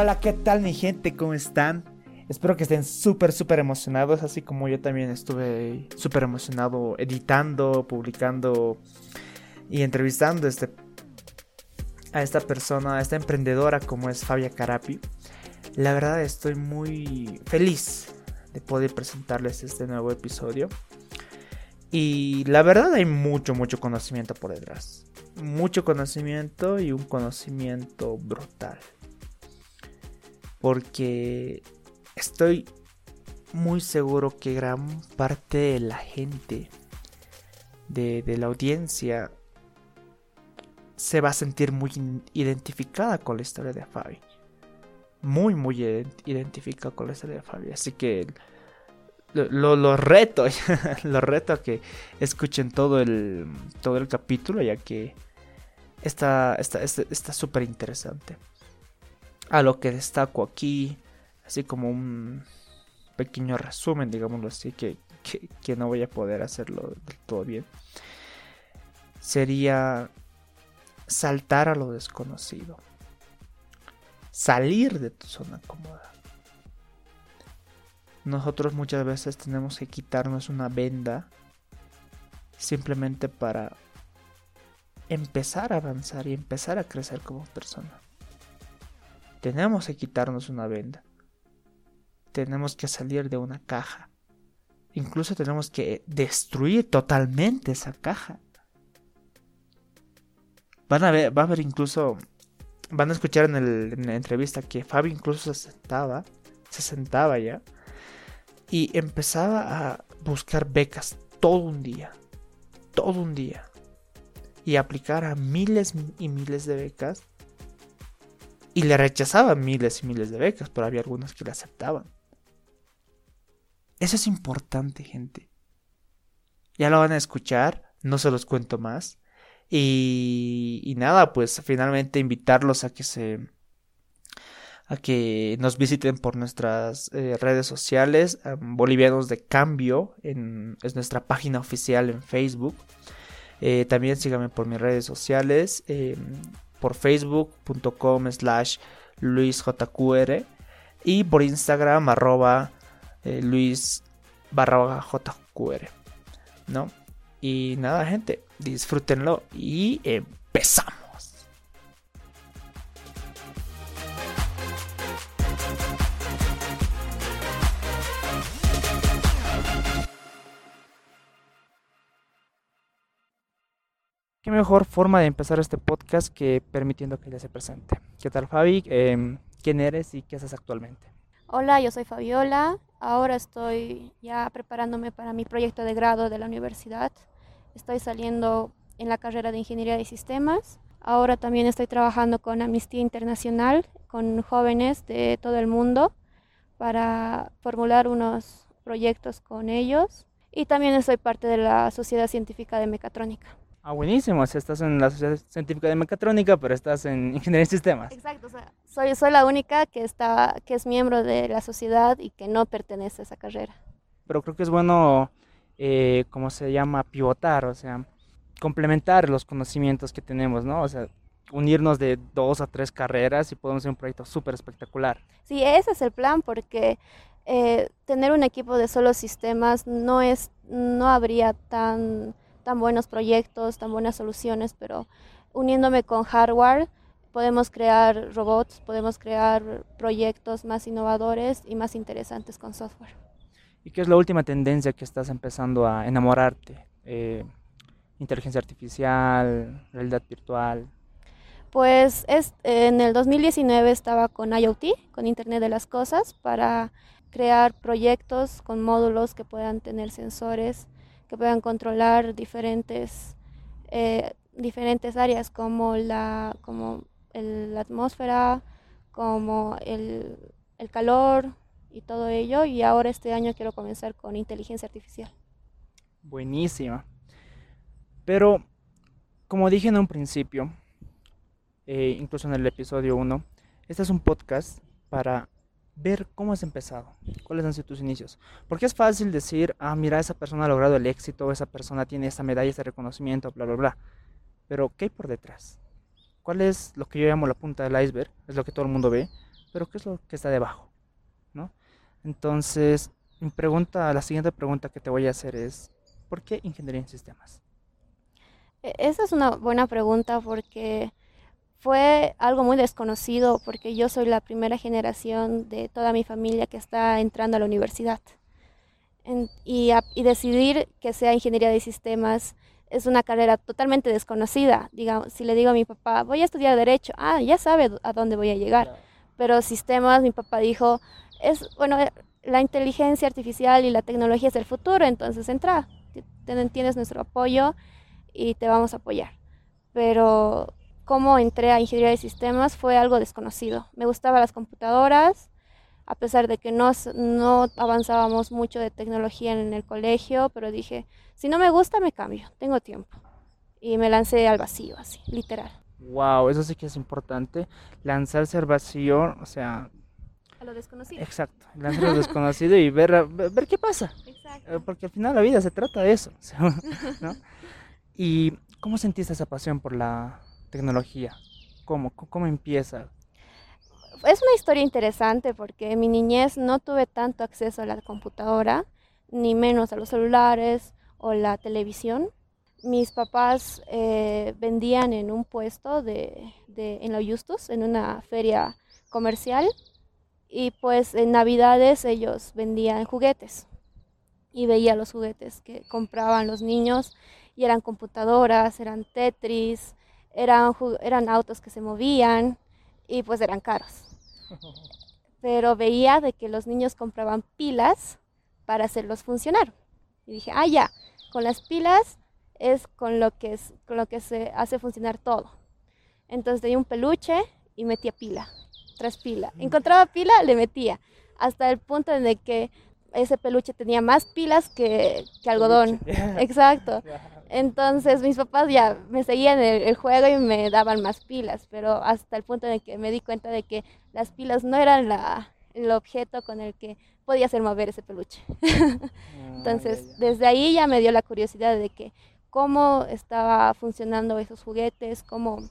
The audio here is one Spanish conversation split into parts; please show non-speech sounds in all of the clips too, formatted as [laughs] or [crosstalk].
Hola, ¿qué tal mi gente? ¿Cómo están? Espero que estén súper, súper emocionados, así como yo también estuve súper emocionado editando, publicando y entrevistando este, a esta persona, a esta emprendedora como es Fabia Carapi. La verdad estoy muy feliz de poder presentarles este nuevo episodio. Y la verdad hay mucho, mucho conocimiento por detrás. Mucho conocimiento y un conocimiento brutal. Porque estoy muy seguro que gran parte de la gente, de, la audiencia, se va a sentir muy identificada con la historia de Fabi. Muy, muy identificada con la historia de Fabi. Así que lo, lo, reto, [laughs] lo reto a que escuchen todo el, todo el capítulo, ya que está súper está, está, interesante. A lo que destaco aquí, así como un pequeño resumen, digámoslo así, que, que, no voy a poder hacerlo del todo bien, sería saltar a lo desconocido, salir de tu zona cómoda. Nosotros muchas veces tenemos que quitarnos una venda simplemente para empezar a avanzar y empezar a crecer como persona. Tenemos que quitarnos una venda. Tenemos que salir de una caja. Incluso tenemos que destruir totalmente esa caja. Van a ver, va a haber incluso, van a escuchar en, la entrevista que Fabi incluso se sentaba, se sentaba ya y empezaba a buscar becas todo un día, todo un día, y aplicar a miles y miles de becas. Y le rechazaba miles y miles de becas, pero había algunas que le aceptaban. Eso es importante, gente. Ya lo van a escuchar, no se los cuento más. Y, y nada, pues finalmente invitarlos a que se a que nos visiten por nuestras eh, redes sociales, Bolivianos de Cambio, es nuestra página oficial en Facebook. Eh, también síganme por mis redes sociales, em, por facebook.com slash luisjqr y por Instagram arroba eh, luis barra jqr, ¿no? Y nada, gente, disfrútenlo y empezamos. Qué mejor forma de empezar este podcast que permitiendo que ella se presente. ¿Qué tal Fabi? Em, ¿Quién eres y qué haces actualmente? Hola, yo soy Fabiola. Ahora estoy ya preparándome para mi proyecto de grado de la universidad. Estoy saliendo en la carrera de Ingeniería de Sistemas. Ahora también estoy trabajando con Amnistía Internacional, con jóvenes de todo el mundo, para formular unos proyectos con ellos. Y también soy parte de la Sociedad Científica de Mecatrónica. Ah, buenísimo. O sea, estás en la Sociedad Científica de Mecatrónica, pero estás en Ingeniería de Sistemas. Exacto. O sea, soy, soy la única que, está, que es miembro de la sociedad y que no pertenece a esa carrera. Pero creo que es bueno, eh, ¿cómo se llama? Pivotar, o sea, complementar los conocimientos que tenemos, ¿no? O sea, unirnos de dos a tres carreras y podemos hacer un proyecto súper espectacular. Sí, ese es el plan, porque eh, tener un equipo de solo sistemas no, es, no habría tan tan buenos proyectos, tan buenas soluciones, pero uniéndome con hardware podemos crear robots, podemos crear proyectos más innovadores y más interesantes con software. ¿Y qué es la última tendencia que estás empezando a enamorarte? Eh, inteligencia artificial, realidad virtual. Pues es, en el 2019 estaba con IoT, con Internet de las Cosas, para crear proyectos con módulos que puedan tener sensores que puedan controlar diferentes, eh, diferentes áreas como la, como la atmósfera, como el, el calor y todo ello. Y ahora este año quiero comenzar con inteligencia artificial. Buenísima. Pero, como dije en un principio, eh, incluso en el episodio 1, este es un podcast para ver cómo has empezado, cuáles han sido tus inicios. Porque es fácil decir, ah, mira, esa persona ha logrado el éxito, esa persona tiene esta medalla, este reconocimiento, bla, bla, bla. Pero, ¿qué hay por detrás? ¿Cuál es lo que yo llamo la punta del iceberg? Es lo que todo el mundo ve. pero ¿qué es lo que está debajo? ¿No? Entonces, mi pregunta, la siguiente pregunta que te voy a hacer es, ¿por qué ingeniería en sistemas? E, esa es una buena pregunta porque fue algo muy desconocido porque yo soy la primera generación de toda mi familia que está entrando a la universidad. y, y, decidir que sea ingeniería de sistemas es una carrera totalmente desconocida. Digamos, si le digo a mi papá, voy a estudiar derecho, ah, ya sabe a dónde voy a llegar. Pero sistemas, mi papá dijo, es, bueno, eh, la inteligencia artificial y la tecnología es el futuro, entonces entra, tienes nuestro apoyo y te vamos a apoyar. Pero cómo entré a ingeniería de sistemas fue algo desconocido. Me gustaban las computadoras, a pesar de que no, no avanzábamos mucho de tecnología en el colegio, pero dije, si no me gusta, me cambio, tengo tiempo. Y me lancé al vacío, así, literal. Wow, eso sí que es importante, lanzarse al vacío, o sea... A lo desconocido. Exacto, lanzarse a lo desconocido y ver, ver, qué pasa. Exacto. Eh, porque al final la vida se trata de eso, [laughs] ¿no? ¿Y cómo sentiste esa pasión por la, tecnología? ¿Cómo, cómo empieza? Es una historia interesante porque en mi niñez no tuve tanto acceso a la computadora, ni menos a los celulares o la televisión. Mis papás eh, vendían en un puesto de, de, en la Justus, en una feria comercial, y pues en Navidades ellos vendían juguetes y veía los juguetes que compraban los niños y eran computadoras, eran Tetris, eran, eran autos que se movían y pues eran caros. [laughs] Pero veía de que los niños compraban pilas para hacerlos funcionar. Y dije, ah, ya, con las pilas es con lo que, es, con lo que se hace funcionar todo. Entonces tenía un peluche y metía pila, tres pilas. Mm. Encontraba pila, le metía, hasta el punto en el que ese peluche tenía más pilas que, que algodón. [laughs] Exacto. Entonces mis papás ya me seguían el, el, juego y me daban más pilas, pero hasta el punto en que me di cuenta de que las pilas no eran la, el objeto con el que podía hacer mover ese peluche. [laughs] Ah, Entonces desde ahí ya me dio la curiosidad de que cómo estaba funcionando esos juguetes, cómo,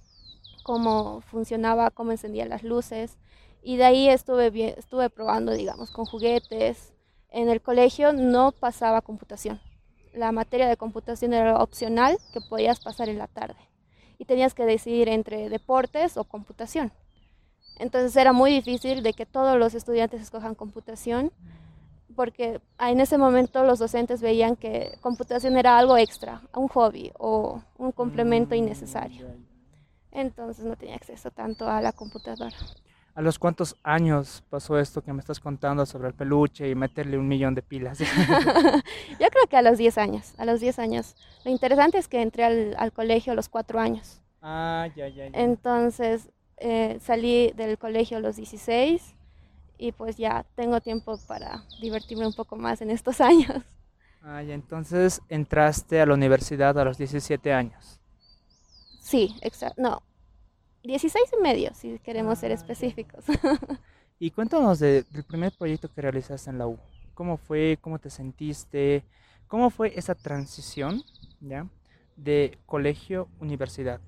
cómo funcionaba, cómo encendían las luces. Y de ahí estuve, bien, estuve probando, digamos, con juguetes. En el colegio no pasaba computación la materia de computación era opcional que podías pasar en la tarde y tenías que decidir entre deportes o computación. Entonces era muy difícil de que todos los estudiantes escojan computación porque en ese momento los docentes veían que computación era algo extra, un hobby o un complemento mm, innecesario. Entonces no tenía acceso tanto a la computadora. ¿A los cuántos años pasó esto que me estás contando sobre el peluche y meterle un millón de pilas? [laughs] [laughs] Yo creo que a los 10 años, a los 10 años. Lo interesante es que entré al, colegio a los 4 años. Ah, ya, ya, ya. Entonces eh, salí del colegio a los 16 y pues ya tengo tiempo para divertirme un poco más en estos [laughs] años. Ah, ya, entonces entraste a la universidad a los 17 años. Sí, exacto. No, 16 y medio, si queremos ser ah, específicos. [laughs] y cuéntanos del primer proyecto que realizaste en la U. ¿Cómo fue? ¿Cómo te sentiste? ¿Cómo fue esa transición ¿ya? de colegio universidad?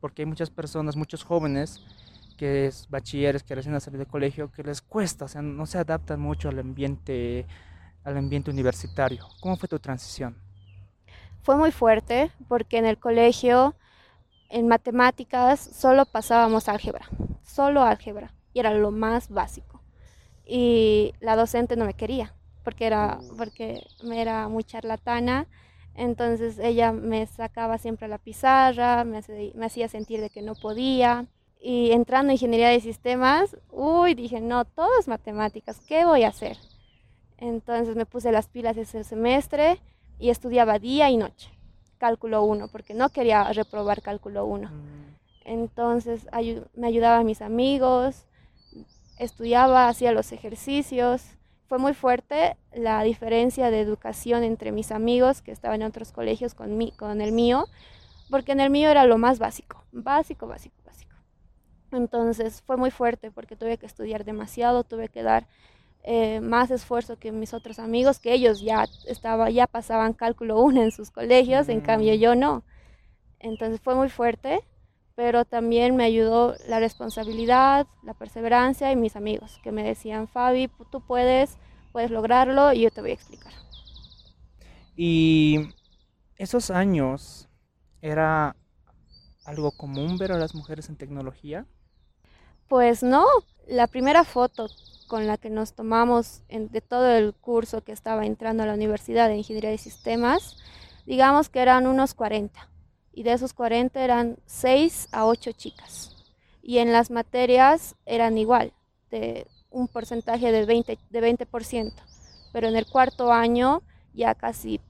Porque hay muchas personas, muchos jóvenes que es bachilleres que recién han salido de colegio que les cuesta, o sea, no se adaptan mucho al ambiente al ambiente universitario. ¿Cómo fue tu transición? Fue muy fuerte porque en el colegio en matemáticas solo pasábamos álgebra, solo álgebra, y era lo más básico. Y la docente no me quería, porque era, porque me era muy charlatana, entonces ella me sacaba siempre la pizarra, me, me hacía sentir de que no podía. Y entrando en ingeniería de sistemas, uy, dije, no, todo es matemáticas, ¿qué voy a hacer? Entonces me puse las pilas ese semestre y estudiaba día y noche cálculo 1, porque no quería reprobar cálculo 1. Mm. Entonces me ayudaban mis amigos, estudiaba, hacía los ejercicios. Fue muy fuerte la diferencia de educación entre mis amigos que estaban en otros colegios con, mi, con el mío, porque en el mío era lo más básico, básico, básico, básico. Entonces fue muy fuerte porque tuve que estudiar demasiado, tuve que dar eh, más esfuerzo que mis otros amigos, que ellos ya, estaba, ya pasaban cálculo 1 en sus colegios, en cambio mm. yo no. Entonces fue muy fuerte, pero también me ayudó la responsabilidad, la perseverancia y mis amigos que me decían, Fabi, tú puedes, puedes lograrlo y yo te voy a explicar. Y esos años era algo común ver a las mujeres en tecnología. Pues no, la primera foto con la que nos tomamos de todo el curso que estaba entrando a la Universidad de Ingeniería de Sistemas, digamos que eran unos 40 y de esos 40 eran 6 a 8 chicas. Y en las materias eran igual, de un porcentaje de 20%, de 20%. Pero en el cuarto año, ya casi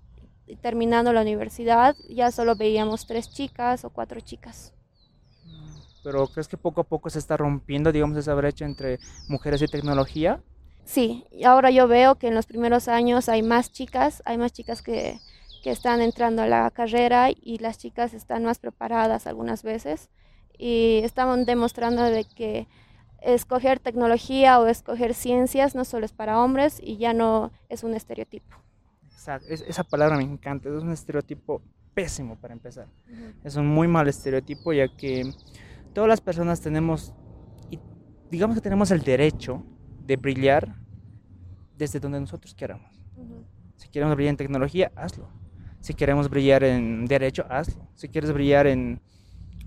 terminando la universidad, ya solo veíamos tres chicas o cuatro chicas. Pero ¿crees que poco a poco se está rompiendo, digamos, esa brecha entre mujeres y tecnología? Sí, y ahora yo veo que en los primeros años hay más chicas, hay más chicas que, que están entrando a la carrera y las chicas están más preparadas algunas veces y estamos demostrando de que escoger tecnología o escoger ciencias no solo es para hombres y ya no es un estereotipo. Exacto, esa palabra me encanta, es un estereotipo pésimo para empezar. Es un muy mal estereotipo ya que todas las personas tenemos, digamos que tenemos el derecho de brillar desde donde nosotros queramos. Si queremos brillar en tecnología, hazlo. Si queremos brillar en derecho, hazlo. Si quieres brillar en,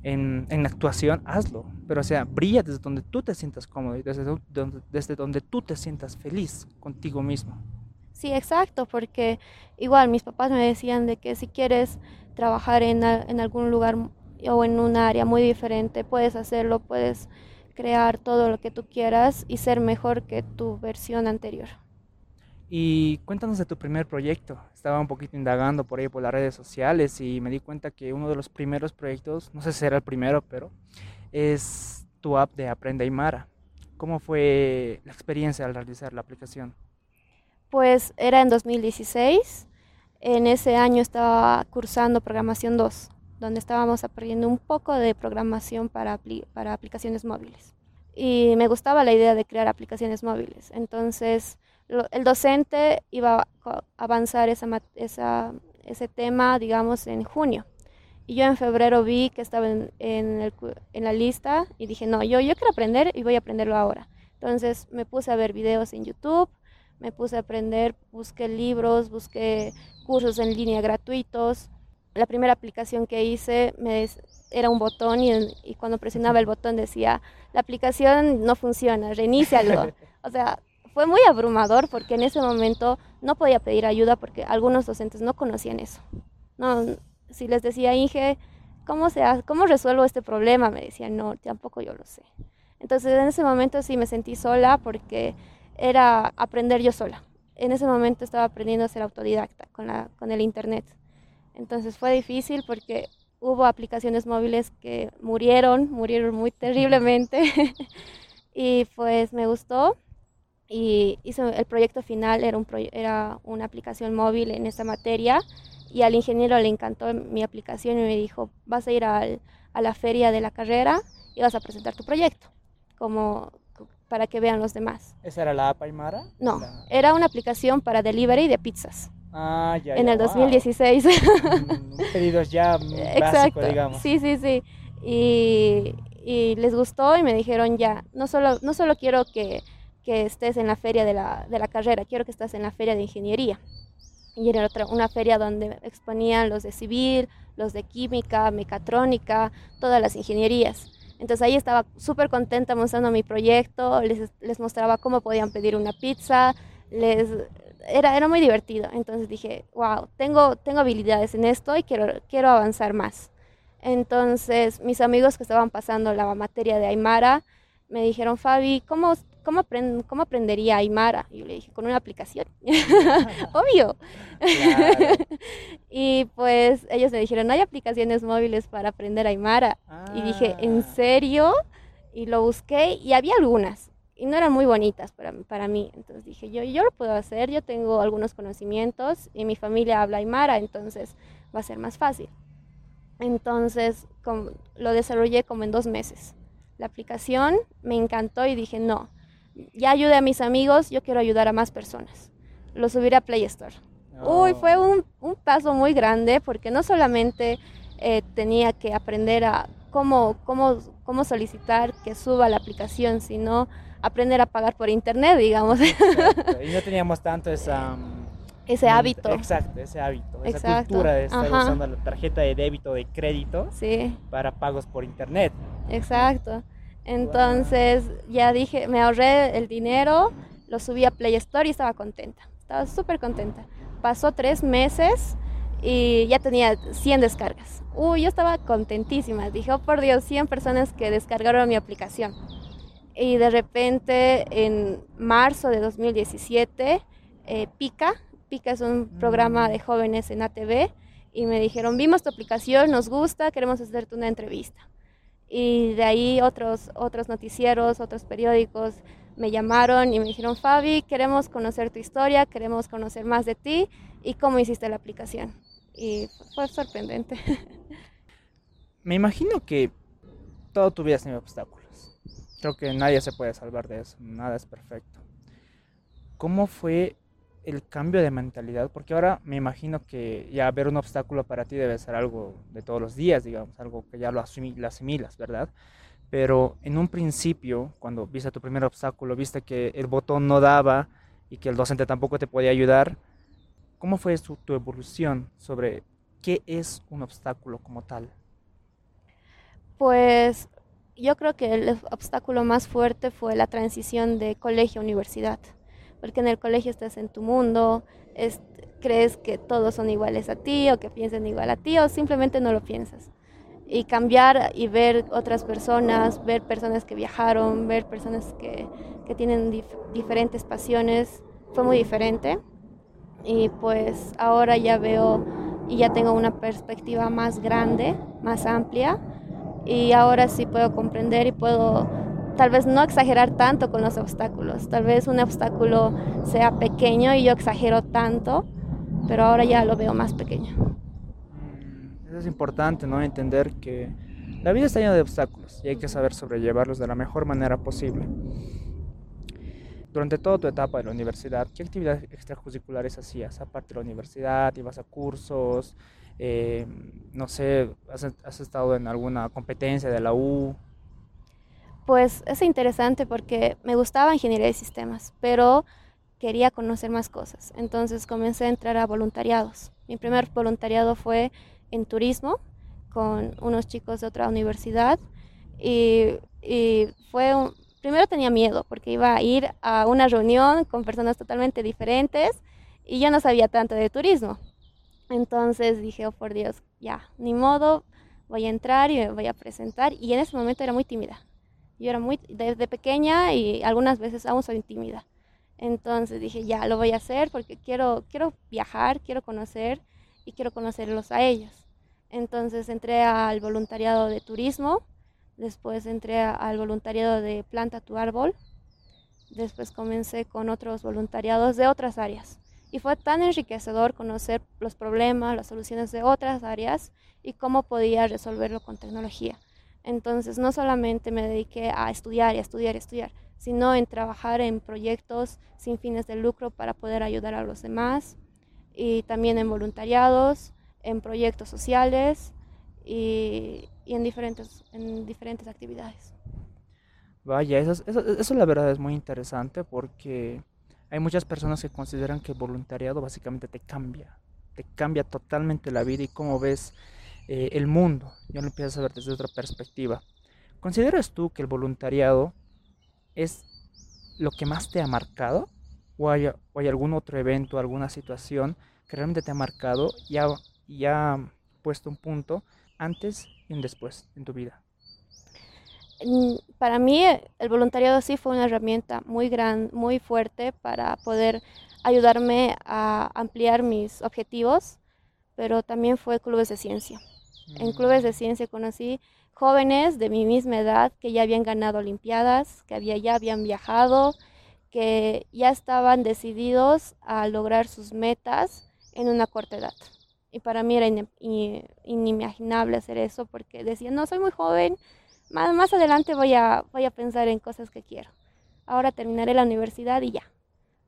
en, actuación, hazlo. Pero o sea, brilla desde donde tú te sientas cómodo y desde donde, desde donde tú te sientas feliz contigo mismo. Sí, exacto, porque igual mis papás me decían de que si quieres trabajar en, en algún lugar o en un área muy diferente, puedes hacerlo, puedes crear todo lo que tú quieras y ser mejor que tu versión anterior. Y cuéntanos de tu primer proyecto. Estaba un poquito indagando por ahí por las redes sociales y me di cuenta que uno de los primeros proyectos, no sé si era el primero, pero es tu app de Aprende Aymara. ¿Cómo fue la experiencia al realizar la aplicación? Pues era en 2016. En ese año estaba cursando programación 2, donde estábamos aprendiendo un poco de programación para, para aplicaciones móviles. Y me gustaba la idea de crear aplicaciones móviles. Entonces, el docente iba a avanzar esa, esa, ese tema, digamos, en junio. Y yo en febrero vi que estaba en, en, la lista y dije, no, yo, yo quiero aprender y voy a aprenderlo ahora. Entonces me puse a ver videos en YouTube, me puse a aprender, busqué libros, busqué cursos en línea gratuitos. La primera aplicación que hice me era un botón y, y cuando presionaba el botón decía, la aplicación no funciona, reinícialo. [laughs] o sea, fue muy abrumador porque en ese momento no podía pedir ayuda porque algunos docentes no conocían eso. No, si les decía, Inge, ¿cómo, se ¿cómo resuelvo este problema? Me decían, no, tampoco yo lo sé. Entonces en ese momento sí me sentí sola porque era aprender yo sola. En ese momento estaba aprendiendo a ser autodidacta con, la, con el Internet. Entonces fue difícil porque hubo aplicaciones móviles que murieron, murieron muy terriblemente. [laughs] y pues me gustó y hizo el proyecto final era, un era una aplicación móvil en esa materia y al ingeniero le encantó mi aplicación y me dijo, vas a ir al, a la feria de la carrera y vas a presentar tu proyecto, como para que vean los demás. ¿Esa era la app Aymara? No, era una aplicación para delivery de pizzas. Ah, ya, En el 2016. Mm, [laughs] pedidos ya Exacto. digamos. Sí, sí, sí. Y, y les gustó y me dijeron ya, no solo, no solo quiero que que estés en la feria de la, de la carrera, quiero que estés en la feria de ingeniería. Y era otra, una feria donde exponían los de civil, los de química, mecatrónica, todas las ingenierías. Entonces ahí estaba súper contenta mostrando mi proyecto, les, les, mostraba cómo podían pedir una pizza, les, era, era muy divertido. Entonces dije, wow, tengo, tengo habilidades en esto y quiero, quiero avanzar más. Entonces mis amigos que estaban pasando la materia de Aymara me dijeron, Fabi, ¿cómo, ¿cómo, ¿cómo aprendería Aymara? Y yo le dije, con una aplicación. [laughs] Obvio. [laughs] y pues ellos me dijeron, no hay aplicaciones móviles para aprender Aymara. Y dije, ¿en ah. serio? Y lo busqué y había algunas. Y no eran muy bonitas para, para mí. Entonces dije, yo, yo lo puedo hacer, yo tengo algunos conocimientos y mi familia habla Aymara, entonces va a ser más fácil. Entonces lo desarrollé como en dos meses. La aplicación me encantó y dije, no, ya ayudé a mis amigos, yo quiero ayudar a más personas. Lo subiré a Play Store. Uy, fue oh. un, paso muy grande porque no solamente eh, tenía que aprender a cómo, cómo, cómo solicitar que suba la aplicación, sino aprender a pagar por internet, digamos. Y no teníamos tanto esa... Mm, ese hábito. Exacto, ese hábito, esa cultura de estar usando la tarjeta de débito, de crédito sí. para pagos por internet. Exacto. Entonces ya dije, me ahorré el dinero, lo subí a Play Store y estaba contenta. Estaba súper contenta. Pasó tres meses y ya tenía 100 descargas. Uy, yo estaba contentísima. Dije, oh por Dios, 100 personas que descargaron mi aplicación. Y de repente, en marzo de 2017, eh, Pica, Pica es un programa de jóvenes en ATV, y me dijeron, vimos tu aplicación, nos gusta, queremos hacerte una entrevista. Y de ahí otros, otros noticieros, otros periódicos me llamaron y me dijeron, Fabi, queremos conocer tu historia, queremos conocer más de ti y cómo hiciste la aplicación. Y fue sorprendente. [laughs] Me imagino que todo tu vida tiene obstáculos. Creo que nadie se puede salvar de eso, nada es perfecto. ¿Cómo fue el cambio de mentalidad? Porque ahora me imagino que ya ver un obstáculo para ti debe ser algo de todos los días, digamos, algo que ya lo, asimilas, ¿verdad? Pero en un principio, cuando viste tu primer obstáculo, viste que el botón no daba y que el docente tampoco te podía ayudar, ¿cómo fue tu evolución sobre qué es un obstáculo como tal? Pues yo creo que el obstáculo más fuerte fue la transición de colegio a universidad porque en el colegio estás en tu mundo, crees que todos son iguales a ti o que piensan igual a ti o simplemente no lo piensas. Y cambiar y ver otras personas, ver personas que viajaron, ver personas que, que tienen diferentes pasiones, fue muy diferente. Y pues ahora ya veo y ya tengo una perspectiva más grande, más amplia. Y ahora sí puedo comprender y puedo tal vez no exagerar tanto con los obstáculos. Tal vez un obstáculo sea pequeño y yo exagero tanto, pero ahora ya lo veo más pequeño. Mm, eso es importante, ¿no? Entender que la vida está llena de obstáculos y hay que saber sobrellevarlos de la mejor manera posible. Durante toda tu etapa de la universidad, ¿qué actividades extracurriculares hacías? Aparte de la universidad, ibas a cursos, eh, no sé, has, has estado en alguna competencia de la U, pues es interesante porque me gustaba ingeniería de sistemas, pero quería conocer más cosas. Entonces comencé a entrar a voluntariados. Mi primer voluntariado fue en turismo con unos chicos de otra universidad y, fue primero tenía miedo porque iba a ir a una reunión con personas totalmente diferentes y yo no sabía tanto de turismo. Entonces dije, oh por Dios, ya, ni modo, voy a entrar y me voy a presentar y en ese momento era muy tímida yo era muy, desde pequeña y algunas veces aún soy tímida. Entonces dije, ya, lo voy a hacer porque quiero, quiero viajar, quiero conocer y quiero conocerlos a ellos. Entonces entré al voluntariado de turismo, después entré al voluntariado de planta tu árbol, después comencé con otros voluntariados de otras áreas. Y fue tan enriquecedor conocer los problemas, las soluciones de otras áreas y cómo podía resolverlo con tecnología. Entonces no solamente me dediqué a estudiar y a estudiar y estudiar, sino en trabajar en proyectos sin fines de lucro para poder ayudar a los demás y también en voluntariados, en proyectos sociales y, en, diferentes, en diferentes actividades. Vaya, eso, eso la verdad es muy interesante porque hay muchas personas que consideran que el voluntariado básicamente te cambia, te cambia totalmente la vida y cómo ves eh, el mundo, ya lo empiezas a ver desde otra perspectiva. ¿Consideras tú que el voluntariado es lo que más te ha marcado? ¿O hay, algún otro evento, alguna situación que realmente te ha marcado y ha, y ha puesto un punto antes y un después en tu vida? Para mí el voluntariado sí fue una herramienta muy gran, muy fuerte para poder ayudarme a ampliar mis objetivos, pero también fue clubes de ciencia. En clubes de ciencia conocí jóvenes de mi misma edad que ya habían ganado olimpiadas, que había, ya habían viajado, que ya estaban decididos a lograr sus metas en una corta edad. Y para mí era inimaginable hacer eso porque decía, no, soy muy joven, más, más adelante voy a, voy a pensar en cosas que quiero. Ahora terminaré la universidad y ya.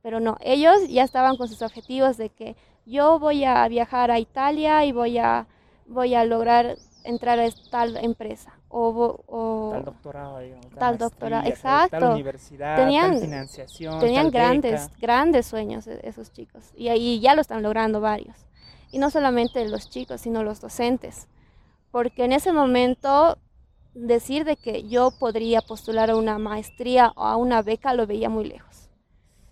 Pero no, ellos ya estaban con sus objetivos de que yo voy a viajar a Italia y voy a voy a lograr entrar a tal empresa. o, tal doctorado, digamos, tal doctorado, exacto. Tal universidad, tenían, tal financiación, tenían grandes, grandes sueños e, esos chicos y ahí ya lo están logrando varios. Y no solamente los chicos, sino los docentes, porque en ese momento decir de que yo podría postular a una maestría o a una beca lo veía muy lejos.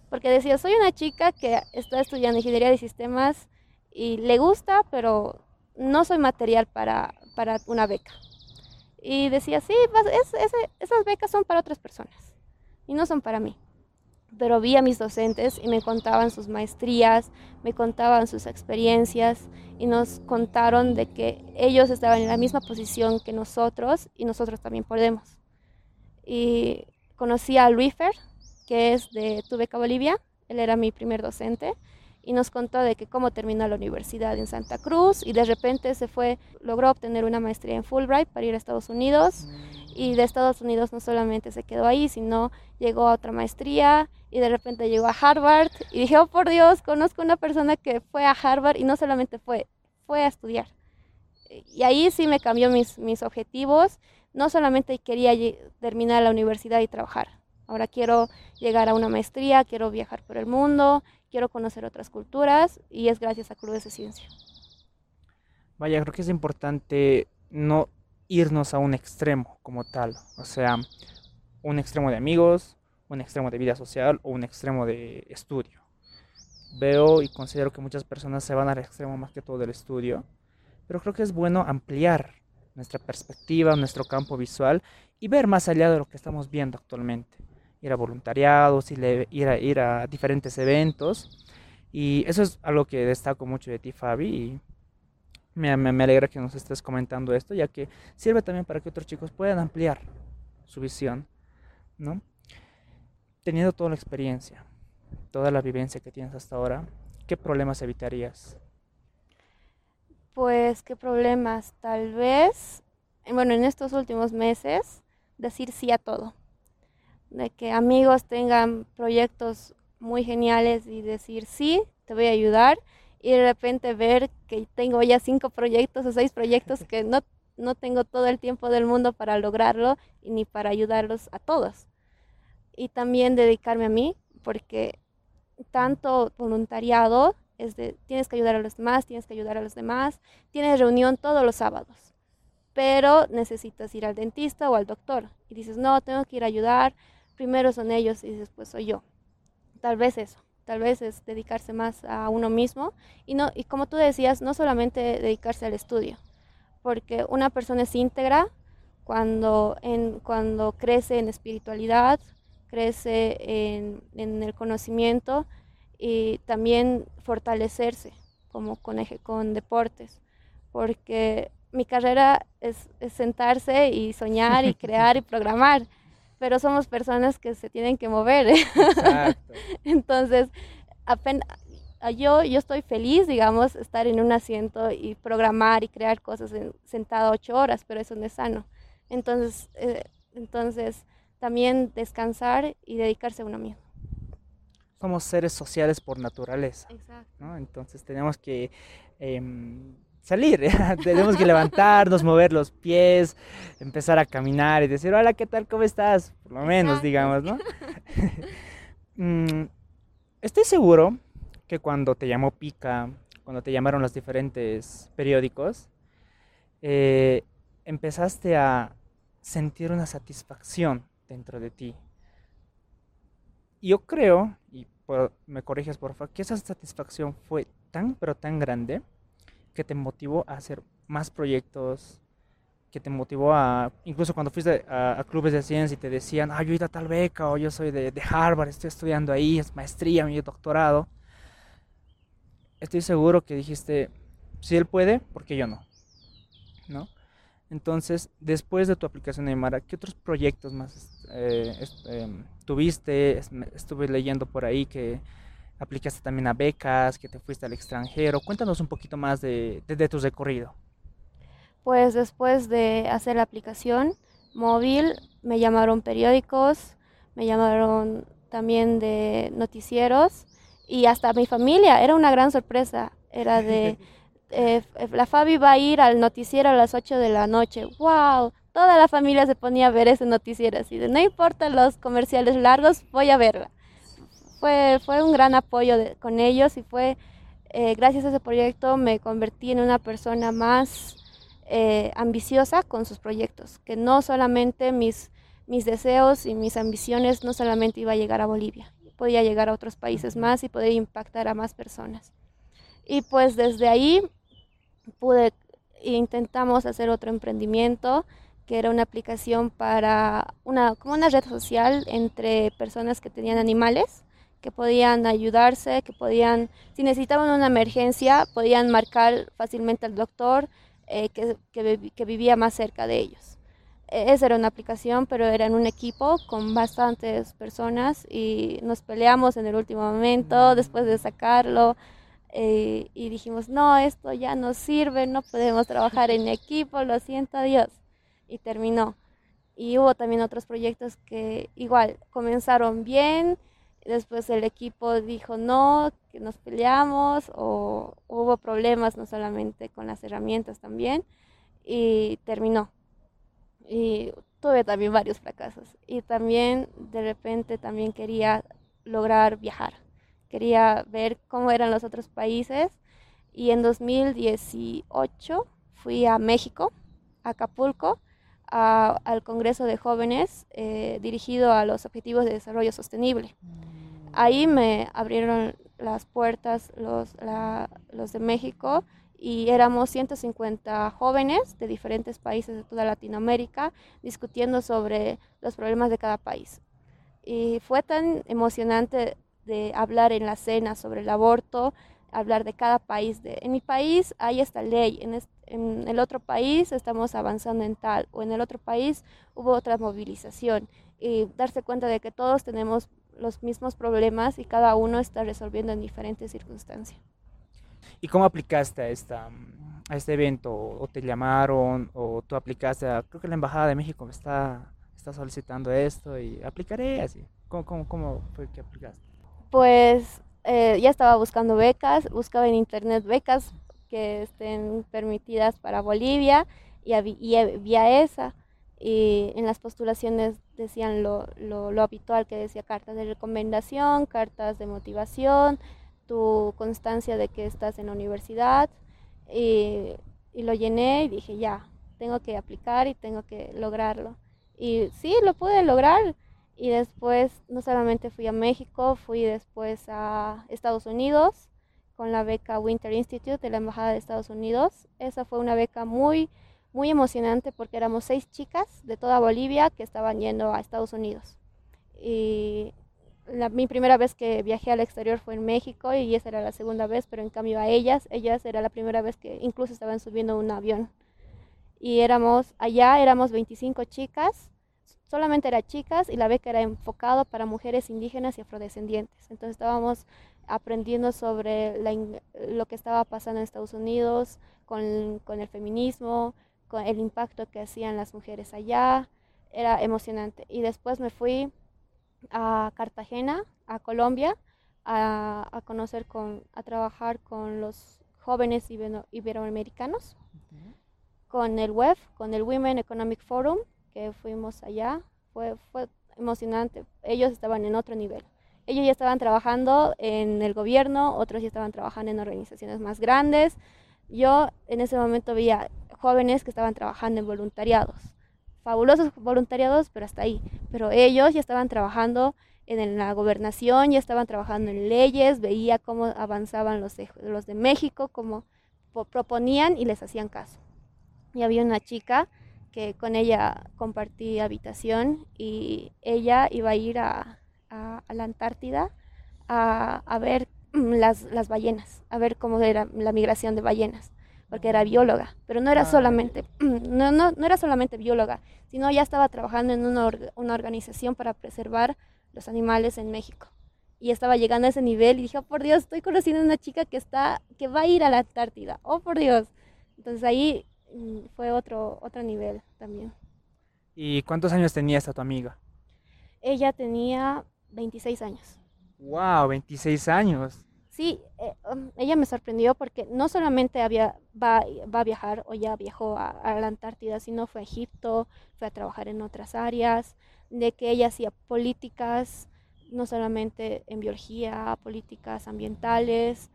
Porque decía, soy una chica que está estudiando ingeniería de sistemas y le gusta, pero no soy material para, para una beca. Y decía, sí, esas becas son para otras personas y no son para mí. Pero vi a mis docentes y me contaban sus maestrías, me contaban sus experiencias y nos contaron de que ellos estaban en la misma posición que nosotros y nosotros también podemos. Y conocí a Luifer, que es de Tubeca, Bolivia, él era mi primer docente y nos contó de que cómo terminó la universidad en Santa Cruz y de repente se fue, logró obtener una maestría en Fulbright para ir a Estados Unidos y de Estados Unidos no solamente se quedó ahí, sino llegó a otra maestría y de repente llegó a Harvard y dije, oh por Dios, conozco una persona que fue a Harvard y no solamente fue, fue a estudiar. Y ahí sí me cambió mis, mis objetivos, no solamente quería terminar la universidad y trabajar, ahora quiero llegar a una maestría, quiero viajar por el mundo, quiero conocer otras culturas y es gracias a Clubes de Ciencia. Vaya, creo que es importante no irnos a un extremo como tal, o sea, un extremo de amigos, un extremo de vida social o un extremo de estudio. Veo y considero que muchas personas se van al extremo más que todo del estudio, pero creo que es bueno ampliar nuestra perspectiva, nuestro campo visual y ver más allá de lo que estamos viendo actualmente ir a voluntariados, ir a, ir a, diferentes eventos. Y eso es algo que destaco mucho de ti, Fabi. Me, alegra que nos estés comentando esto, ya que sirve también para que otros chicos puedan ampliar su visión, ¿no? Teniendo toda la experiencia, toda la vivencia que tienes hasta ahora, ¿qué problemas evitarías? Pues, ¿qué problemas? Tal vez, bueno, en estos últimos meses, decir sí a todo de que amigos tengan proyectos muy geniales y decir, sí, te voy a ayudar, y de repente ver que tengo ya cinco proyectos o seis proyectos que no, no tengo todo el tiempo del mundo para lograrlo y ni para ayudarlos a todos. Y también dedicarme a mí, porque tanto voluntariado es de tienes que ayudar a los demás, tienes que ayudar a los demás, tienes reunión todos los sábados, pero necesitas ir al dentista o al doctor y dices, no, tengo que ir a ayudar, primero son ellos y después soy yo. Tal vez eso, tal vez es dedicarse más a uno mismo. Y, no, y como tú decías, no solamente dedicarse al estudio, porque una persona es íntegra cuando, en, cuando crece en espiritualidad, crece en, en el conocimiento y también fortalecerse como con, con deportes, porque mi carrera es, es sentarse y soñar y [laughs] crear y programar pero somos personas que se tienen que mover. Exacto. [laughs] Entonces, apenas, yo, yo estoy feliz, digamos, estar en un asiento y programar y crear cosas en, sentado ocho horas, pero eso no es sano. Entonces, eh, entonces, también descansar y dedicarse a uno mismo. Somos seres sociales por naturaleza. Exacto. ¿no? Entonces tenemos que em, salir, [laughs] tenemos que levantarnos, mover los pies, empezar a caminar y decir, hola, ¿qué tal? ¿Cómo estás? Por lo menos, digamos, ¿no? [laughs] [laughs] Mm, estoy seguro que cuando te llamó Pica, cuando te llamaron los diferentes periódicos, eh, empezaste a sentir una satisfacción dentro de ti. Yo creo, y me corriges por favor, que esa satisfacción fue tan, pero tan grande que te motivó a hacer más proyectos, que te motivó a, incluso cuando fuiste a, clubes de ciencia y te decían, ah, yo he a tal beca, o yo soy de, de, Harvard, estoy estudiando ahí, es maestría, mi doctorado. Estoy seguro que dijiste, si él puede, ¿por qué yo no? ¿No? Entonces, después de tu aplicación de Mara, ¿qué otros proyectos más eh, em, tuviste? Estuve leyendo por ahí que aplicaste también a becas, que te fuiste al extranjero. Cuéntanos un poquito más de, de, tu recorrido. Pues después de hacer la aplicación móvil, me llamaron periódicos, me llamaron también de noticieros y hasta mi familia. Era una gran sorpresa. Era de, [laughs] eh, la Fabi va a ir al noticiero a las 8 de la noche. ¡Wow! toda la familia se ponía a ver ese noticiero así de no importa los comerciales largos, voy a verla. Fue, fue un gran apoyo con ellos y fue eh, gracias a ese proyecto me convertí en una persona más eh, ambiciosa con sus proyectos, que no solamente mis, mis deseos y mis ambiciones no solamente iba a llegar a Bolivia, podía llegar a otros países más y poder impactar a más personas. Y pues desde ahí pude, intentamos hacer otro emprendimiento que era una aplicación para una, como una red social entre personas que tenían animales, que podían ayudarse, que podían, si necesitaban una emergencia, podían marcar fácilmente al doctor eh, que, que, vivía más cerca de ellos. E, esa era una aplicación, pero era en un equipo con bastantes personas y nos peleamos en el último momento después de sacarlo. Eh, y dijimos, no, esto ya no sirve, no podemos trabajar en equipo, lo siento Dios. Y terminó. Y hubo también otros proyectos que igual comenzaron bien, después el equipo dijo no, que nos peleamos, o hubo problemas no solamente con las herramientas también, y terminó. Y tuve también varios fracasos. Y también de repente también quería lograr viajar quería ver cómo eran los otros países y en 2018 fui a México, a Acapulco, al Congreso de Jóvenes eh, dirigido a los Objetivos de Desarrollo Sostenible. Ahí me abrieron las puertas los, los de México y éramos 150 jóvenes de diferentes países de toda Latinoamérica discutiendo sobre los problemas de cada país. Y fue tan emocionante de hablar en la cena sobre el aborto, hablar de cada país. De, en mi país hay esta ley, en, en el otro país estamos avanzando en tal, o en el otro país hubo otra movilización. Y darse cuenta de que todos tenemos los mismos problemas y cada uno está resolviendo en diferentes circunstancias. ¿Y cómo aplicaste a, esta, a este evento? ¿O te llamaron? ¿O tú aplicaste? A, creo que la Embajada de México está, está solicitando esto y aplicaré así. ¿Cómo, cómo, cómo fue que aplicaste? pues eh, ya estaba buscando becas, buscaba en internet becas que estén permitidas para Bolivia y, había esa. Y en las postulaciones decían lo, lo, habitual que decía cartas de recomendación, cartas de motivación, tu constancia de que estás en la universidad. Y, y lo llené y dije, ya, tengo que aplicar y tengo que lograrlo. Y sí, lo pude lograr y después no solamente fui a México, fui después a Estados Unidos con la beca Winter Institute de la Embajada de Estados Unidos. Esa fue una beca muy, muy emocionante porque éramos seis chicas de toda Bolivia que estaban yendo a Estados Unidos. Y mi primera vez que viajé al exterior fue en México y esa era la segunda vez, pero en cambio a ellas, ellas era la primera vez que incluso estaban subiendo un avión. Y éramos, allá éramos 25 chicas solamente era chicas y la beca era enfocado para mujeres indígenas y afrodescendientes. Entonces estábamos aprendiendo sobre lo que estaba pasando en Estados Unidos con, el feminismo, con el impacto que hacían las mujeres allá. Era emocionante. Y después me fui a Cartagena, a Colombia, a, conocer, con, a trabajar con los jóvenes iberoamericanos, con el WEF, con el Women Economic Forum fuimos allá, fue, fue emocionante. Ellos estaban en otro nivel. Ellos ya estaban trabajando en el gobierno, otros ya estaban trabajando en organizaciones más grandes. Yo en ese momento veía jóvenes que estaban trabajando en voluntariados, fabulosos voluntariados, pero hasta ahí. Pero ellos ya estaban trabajando en la gobernación, ya estaban trabajando en leyes, veía cómo avanzaban los de, México, cómo proponían y les hacían caso. Y había una chica que con ella compartí habitación y ella iba a ir a, la Antártida a, ver las, las, ballenas, a ver cómo era la migración de ballenas, porque era bióloga, pero no era ah, solamente, [clears throat] no, no, no era solamente bióloga, sino ya estaba trabajando en una, una organización para preservar los animales en México y estaba llegando a ese nivel y dije, oh, por Dios, estoy conociendo a una chica que está, que va a ir a la Antártida, oh por Dios. Entonces ahí fue otro, otro nivel también. ¿Y cuántos años tenía esta tu amiga? Ella tenía 26 años. ¡Wow! 26 años. Sí, eh, ella me sorprendió porque no solamente había, va, va a viajar o ya viajó a, a, la Antártida, sino fue a Egipto, fue a trabajar en otras áreas, de que ella hacía políticas, no solamente en biología, políticas ambientales.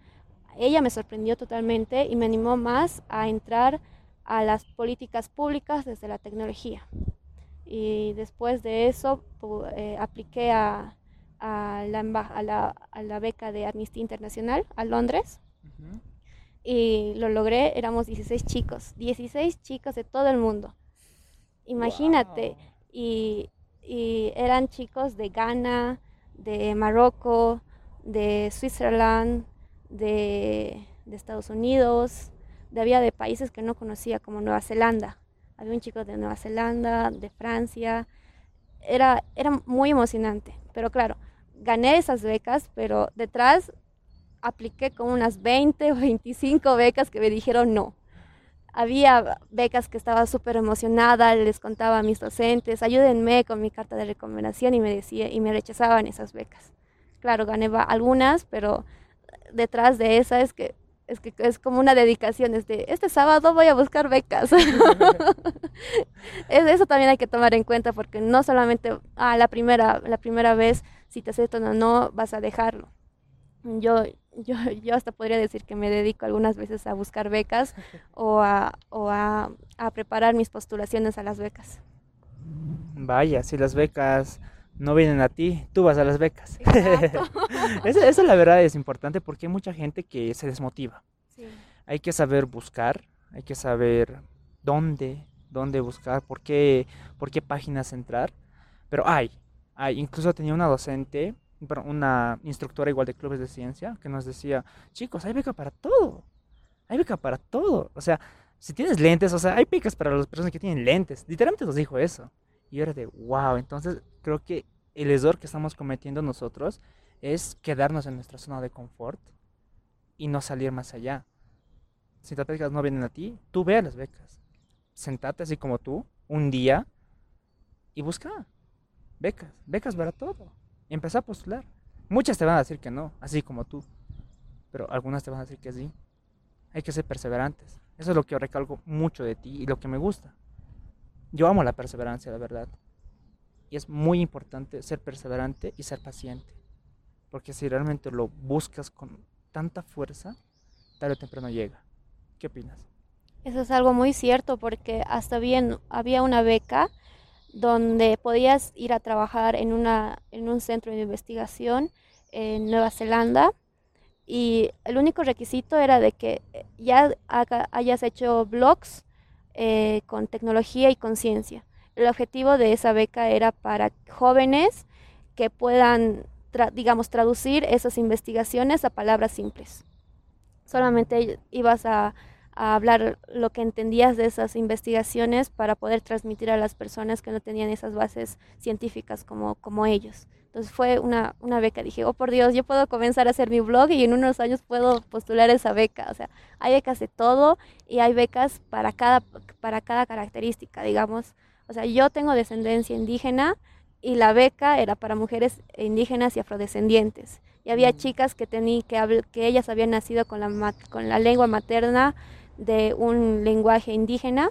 Ella me sorprendió totalmente y me animó más a entrar a las políticas públicas desde la tecnología. Y después de eso eh, apliqué a, a, la, a, la, a, la, beca de Amnistía Internacional a Londres. Uh -huh. Y lo logré, éramos 16 chicos, 16 chicos de todo el mundo. Imagínate, wow. y, y eran chicos de Ghana, de Marruecos, de Switzerland, de, de, Estados Unidos, de, había de países que no conocía como Nueva Zelanda. Había un chico de Nueva Zelanda, de Francia. Era, era muy emocionante. Pero claro, gané esas becas, pero detrás apliqué con unas 20 o 25 becas que me dijeron no había becas que estaba súper emocionada, les contaba a mis docentes, ayúdenme con mi carta de recomendación y me decía y me rechazaban esas becas. Claro, gané algunas, pero detrás de esa es que es que es como una dedicación, es de este sábado voy a buscar becas. [laughs] Eso también hay que tomar en cuenta porque no solamente ah, la primera la primera vez si te aceptan o no vas a dejarlo. Yo yo, yo hasta podría decir que me dedico algunas veces a buscar becas [laughs] o, a, o a, a, preparar mis postulaciones a las becas. Vaya, si las becas no vienen a ti, tú vas a las becas. eso, [laughs] eso, la verdad es importante porque hay mucha gente que se desmotiva. Sí. Hay que saber buscar, hay que saber dónde, dónde buscar, por qué, por qué páginas entrar. Pero hay, hay, incluso tenía una docente una instructora igual de clubes de ciencia que nos decía, chicos, hay beca para todo, hay beca para todo. O sea, si tienes lentes, o sea, hay becas para las personas que tienen lentes. Literalmente nos dijo eso. Y yo era de, wow, entonces creo que el error que estamos cometiendo nosotros es quedarnos en nuestra zona de confort y no salir más allá. Si las becas no vienen a ti, tú ve a las becas. Sentate así como tú, un día, y busca becas, becas para todo empezar a postular. Muchas te van a decir que no, así como tú, pero algunas te van a decir que sí. Hay que ser perseverantes. Eso es lo que recalco mucho de ti y lo que me gusta. Yo amo la perseverancia, la verdad. Y es muy importante ser perseverante y ser paciente. Porque si realmente lo buscas con tanta fuerza, tarde o temprano llega. ¿Qué opinas? Eso es algo muy cierto porque hasta bien había una beca donde podías ir a trabajar en, una, en un centro de investigación en Nueva Zelanda y el único requisito era de que ya haga, hayas hecho blogs eh, con tecnología y conciencia. El objetivo de esa beca era para jóvenes que puedan, tra digamos, traducir esas investigaciones a palabras simples. Solamente ibas a a hablar lo que entendías de esas investigaciones para poder transmitir a las personas que no tenían esas bases científicas como, como ellos. Entonces fue una, una beca. Dije, oh por Dios, yo puedo comenzar a hacer mi blog y en unos años puedo postular esa beca. O sea, hay becas de todo y hay becas para cada, para cada característica, digamos. O sea, yo tengo descendencia indígena y la beca era para mujeres indígenas y afrodescendientes. Y había mm. chicas que, tení, que, que ellas habían nacido con la, con la lengua materna de un lenguaje indígena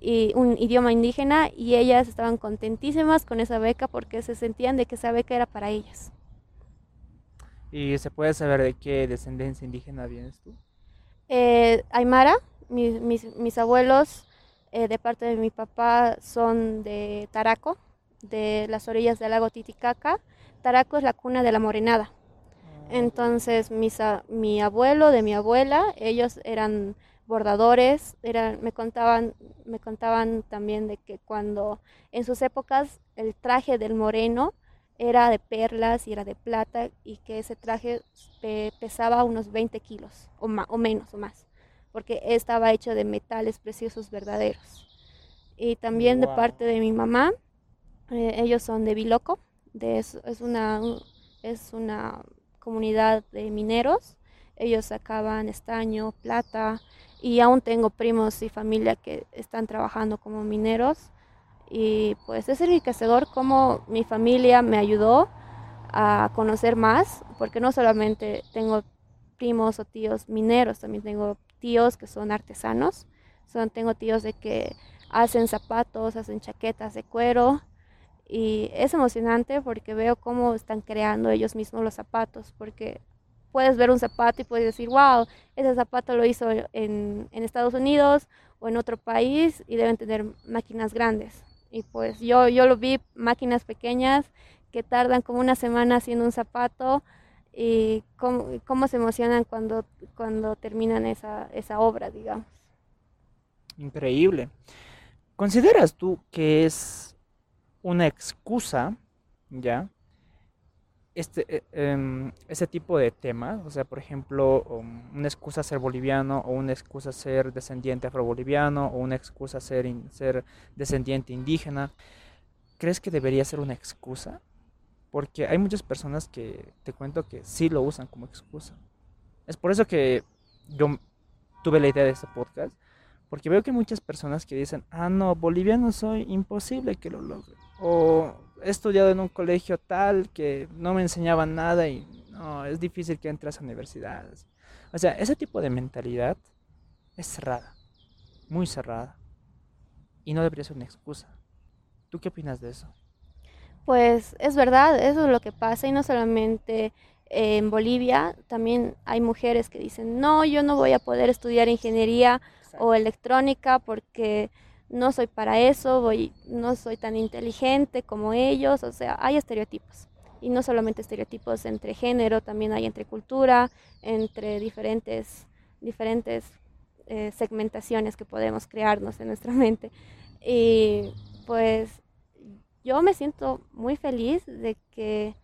y un idioma indígena y ellas estaban contentísimas con esa beca porque se sentían de que esa beca era para ellas. ¿Y se puede saber de qué descendencia indígena vienes tú? Eh, Aymara, mis, mis, mis abuelos eh, de parte de mi papá son de Taraco, de las orillas del lago Titicaca. Taraco es la cuna de la morenada. Ah. Entonces, mis, mi abuelo, de mi abuela, ellos eran bordadores, eran, me, contaban, me contaban también de que cuando en sus épocas el traje del moreno era de perlas y era de plata y que ese traje pesaba unos 20 kilos o, o menos o más, porque estaba hecho de metales preciosos verdaderos. Y también de parte de mi mamá, eh, ellos son de Biloco, de, es, una, es una comunidad de mineros, ellos sacaban estaño, plata, y aún tengo primos y familia que están trabajando como mineros. Y pues es enriquecedor como mi familia me ayudó a conocer más porque no solamente tengo primos o tíos mineros, también tengo tíos que son artesanos, son, tengo tíos de que hacen zapatos, hacen chaquetas de cuero y es emocionante porque veo cómo están creando ellos mismos los zapatos, porque puedes ver un zapato y puedes decir, wow, ese zapato lo hizo en, en Estados Unidos o en otro país y deben tener máquinas grandes. Y pues yo, yo lo vi, máquinas pequeñas que tardan como una semana haciendo un zapato y cómo, cómo se emocionan cuando, cuando terminan esa, esa obra, digamos. Increíble. ¿Consideras tú que es una excusa, ya, este, eh, em, ese tipo de temas, o sea, por ejemplo, una excusa ser boliviano o una excusa ser descendiente afroboliviano o una excusa ser, ser descendiente indígena, ¿crees que debería ser una excusa? Porque hay muchas personas que te cuento que sí lo usan como excusa. Es por eso que yo tuve la idea de este podcast, porque veo que muchas personas que dicen, ah, no, boliviano soy, imposible que lo logre. O he estudiado en un colegio tal que no me enseñaban nada y no, es difícil que entres a universidades. O sea, ese tipo de mentalidad es cerrada, muy cerrada. Y no debería ser una excusa. ¿Tú qué opinas de eso? Pues es verdad, eso es lo que pasa y no solamente en Bolivia, también hay mujeres que dicen, no, yo no voy a poder estudiar ingeniería o electrónica porque no soy para eso, voy, no soy tan inteligente como ellos, o sea, hay estereotipos. Y no solamente estereotipos entre género, también hay entre cultura, entre diferentes, diferentes eh, segmentaciones que podemos crearnos en nuestra [laughs] mente. Y pues yo me siento muy feliz de que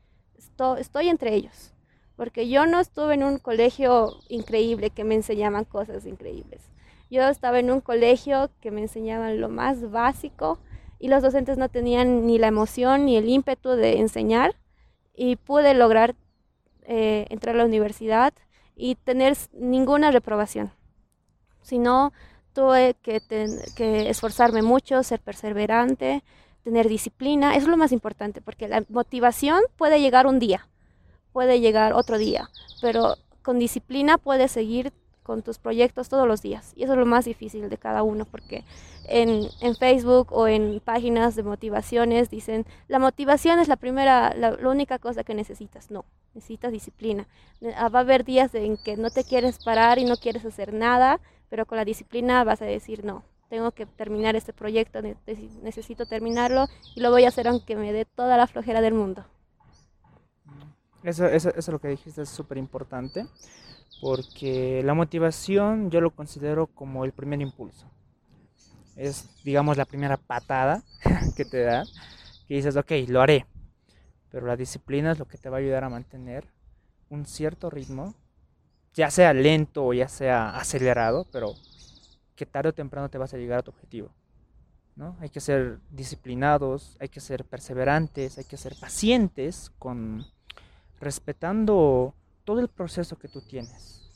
estoy entre ellos, porque yo no estuve en un colegio increíble que me enseñaban cosas increíbles yo estaba en un colegio que me enseñaban lo más básico y los docentes no tenían ni la emoción ni el ímpetu de enseñar y pude lograr eh, entrar a la universidad y tener ninguna reprobación, sino tuve que, que esforzarme mucho, ser perseverante, tener disciplina, eso es lo más importante, porque la motivación puede llegar un día, puede llegar otro día, pero con disciplina puedes seguir con tus proyectos todos los días. Y eso es lo más difícil de cada uno, porque en, en Facebook o en páginas de motivaciones dicen, la motivación es la primera, la, única cosa que necesitas. No, necesitas disciplina. Ah, va a haber días en que no te quieres parar y no quieres hacer nada, pero con la disciplina vas a decir, no, tengo que terminar este proyecto, necesito terminarlo y lo voy a hacer aunque me dé toda la flojera del mundo. Eso, eso, eso lo que dijiste es súper importante porque la motivación yo lo considero como el primer impulso. Es, digamos, la primera patada [laughs] que te da, que dices, ok, lo haré. Pero la disciplina es lo que te va a ayudar a mantener un cierto ritmo, ya sea lento o ya sea acelerado, pero que tarde o temprano te vas a llegar a tu objetivo. ¿no? Hay que ser disciplinados, hay que ser perseverantes, hay que ser pacientes con respetando todo el proceso que tú tienes.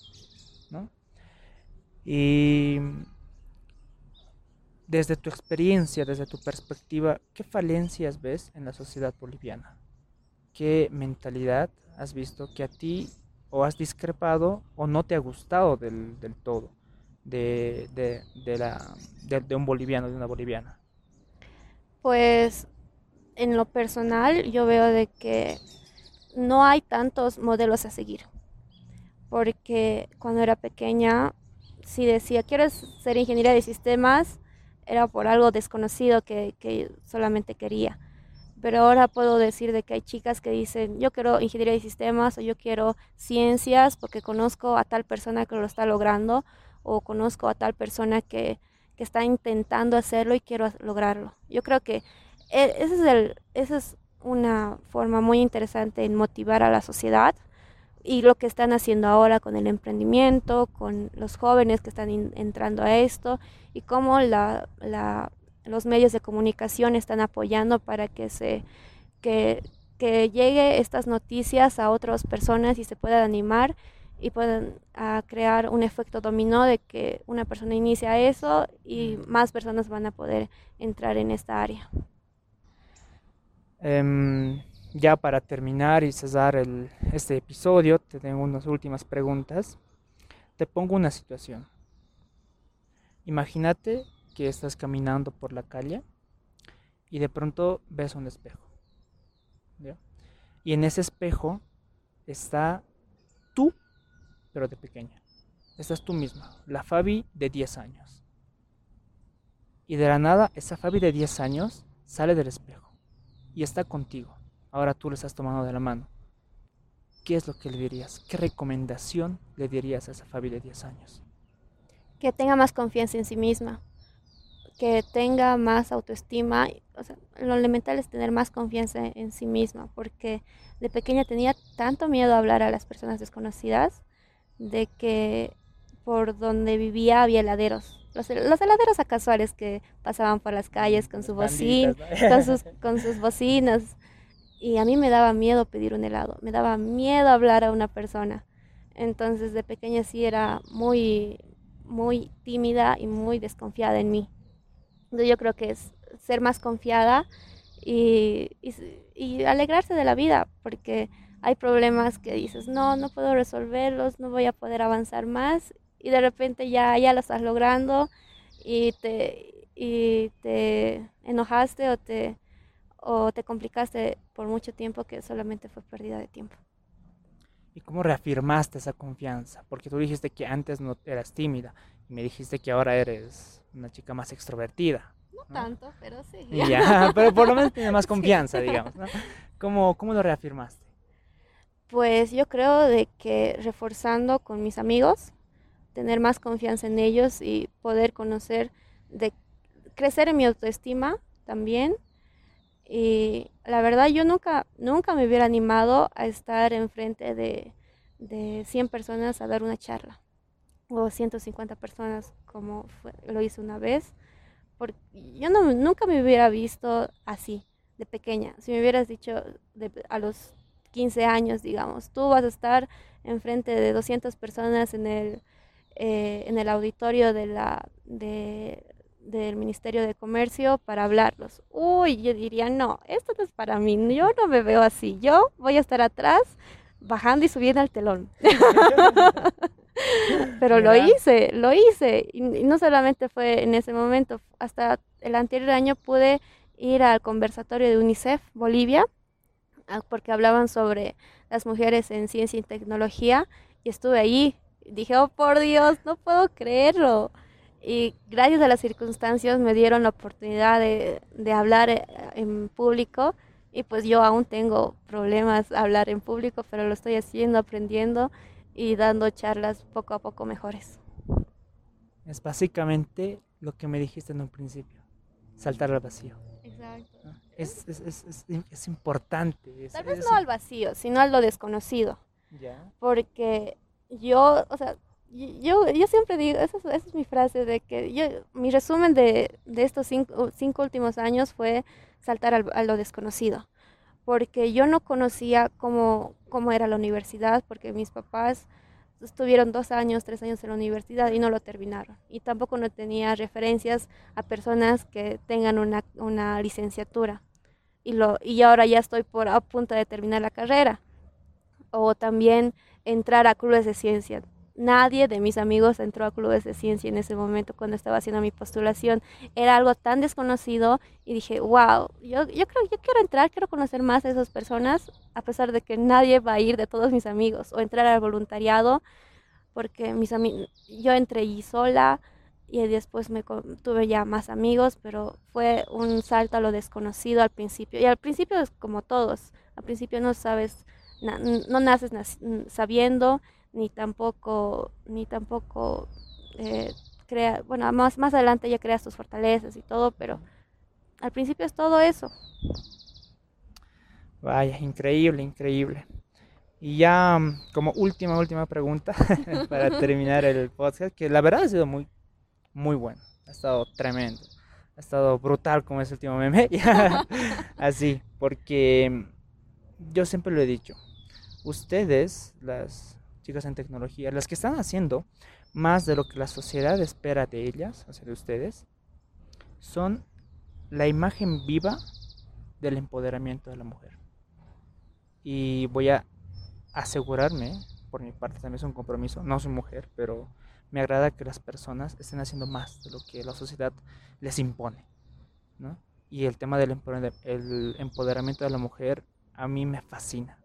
¿no? Y desde tu experiencia, desde tu perspectiva, ¿qué falencias ves en la sociedad boliviana? ¿Qué mentalidad has visto que a ti o has discrepado o no te ha gustado del, todo de, de, la, de un boliviano, de una boliviana? Pues en lo personal yo veo de que no hay tantos modelos a seguir. Porque cuando era pequeña, si decía, ¿quieres ser ingeniera de sistemas? Era por algo desconocido que, solamente quería. Pero ahora puedo decir de que hay chicas que dicen, yo quiero ingeniería de sistemas o yo quiero ciencias porque conozco a tal persona que lo está logrando o conozco a tal persona que, que está intentando hacerlo y quiero lograrlo. Yo creo que e, ese es, el, ese es una forma muy interesante en motivar a la sociedad y lo que están haciendo ahora con el emprendimiento, con los jóvenes que están entrando a esto y cómo la, la, los medios de comunicación están apoyando para que se que, que llegue estas noticias a otras personas y se puedan animar y puedan a crear un efecto dominó de que una persona inicia eso y más personas van a poder entrar en esta área. Em, ya para terminar y cesar este episodio, te tengo unas últimas preguntas. Te pongo una situación. Imagínate que estás caminando por la calle y de pronto ves un espejo. Y en ese espejo está tú, pero de pequeña. Estás tú misma, la Fabi de 10 años. Y de la nada, esa Fabi de 10 años sale del espejo y está contigo. Ahora tú le estás tomando de la mano. ¿Qué es lo que le dirías? ¿Qué recomendación le dirías a esa Fabi de 10 años? Que tenga más confianza en sí misma, que tenga más autoestima. O sea, lo elemental es tener más confianza en sí misma, porque de pequeña tenía tanto miedo a hablar a las personas desconocidas de que por donde vivía había heladeros. Los, heladeros casuales que pasaban por las calles con su bocina, [laughs] con sus, con sus bocinas. Y a mí me daba miedo pedir un helado, me daba miedo hablar a una persona. Entonces de pequeña sí era muy, muy tímida y muy desconfiada en mí. Yo creo que es ser más confiada y, y, alegrarse de la vida, porque hay problemas que dices, no, no puedo resolverlos, no voy a poder avanzar más, y de repente ya, ya lo estás logrando y te, y te enojaste o te, o te complicaste por mucho tiempo que solamente fue pérdida de tiempo. ¿Y cómo reafirmaste esa confianza? Porque tú dijiste que antes no eras tímida y me dijiste que ahora eres una chica más extrovertida. No, tanto, pero sí. Ya, pero por lo menos tienes más [laughs] confianza, digamos. ¿Cómo, ¿Cómo lo reafirmaste? Pues yo creo de que reforzando con mis amigos, tener más confianza en ellos y poder conocer, de crecer en mi autoestima también. Y la verdad yo nunca, nunca me hubiera animado a estar enfrente de, de 100 personas a dar una charla o 150 personas como lo hice una vez porque yo no, nunca me hubiera visto así, de pequeña. Si me hubieras dicho a los 15 años, digamos, tú vas a estar enfrente de 200 personas en el, eh, en el auditorio de la, de, del Ministerio de Comercio para hablarlos. Uy, yo diría, no, esto no es para mí, yo no me veo así, yo voy a estar atrás bajando y subiendo al telón. [laughs] Pero lo hice, lo hice. Y, no solamente fue en ese momento, hasta el anterior año pude ir al conversatorio de UNICEF Bolivia, ah, porque hablaban sobre las mujeres en ciencia y tecnología, y estuve ahí. Dije, oh por Dios, no puedo creerlo. Y gracias a las circunstancias me dieron la oportunidad de, de hablar eh, en público y pues yo aún tengo problemas hablar en público, pero lo estoy haciendo, aprendiendo y dando charlas poco a poco mejores. Es básicamente lo que me dijiste en un principio, saltar al vacío. Exacto. Es, es, es, es importante. Tal vez no al vacío, sino a lo desconocido. ¿Ya? Porque yo, o sea, yo, yo siempre digo, esa, es mi frase, de que yo, mi resumen de, de estos cinco, cinco, últimos años fue saltar a lo desconocido porque yo no conocía cómo, cómo era la universidad, porque mis papás estuvieron dos años, tres años en la universidad y no lo terminaron. Y tampoco no tenía referencias a personas que tengan una, una licenciatura. Y, lo, y ahora ya estoy por, a punto de terminar la carrera. O también entrar a clubes de ciencia nadie de mis amigos entró a clubes de ciencia en ese momento cuando estaba haciendo mi postulación. Era algo tan desconocido y dije, wow, yo, yo creo yo quiero entrar, quiero conocer más a esas personas, a pesar de que nadie va a ir de todos mis amigos, o entrar al voluntariado, porque mis yo entré y sola y después me tuve ya más amigos, pero fue un salto a lo desconocido al principio. Y al principio es como todos, al principio no sabes, no naces sabiendo ni tampoco, ni tampoco eh, crea, bueno, más, más adelante ya creas tus fortalezas y todo, pero al principio es todo eso. Vaya, increíble, increíble. Y ya mm, como última, última pregunta [laughs] para [laughs] terminar el podcast, que la verdad ha sido muy, muy bueno. Ha estado tremendo. Ha estado brutal como ese último meme. [laughs] Así, porque mm, yo siempre lo he dicho. Ustedes, las, chicas en tecnología, las que están haciendo más de lo que la sociedad espera de ellas, o sea, de ustedes, son la imagen viva del empoderamiento de la mujer. y voy a asegurarme, por mi parte también es un compromiso, no soy mujer, pero me agrada que las personas estén haciendo más de lo que la sociedad les impone, ¿no? Y el tema del empoderamiento de la mujer a mí me fascina,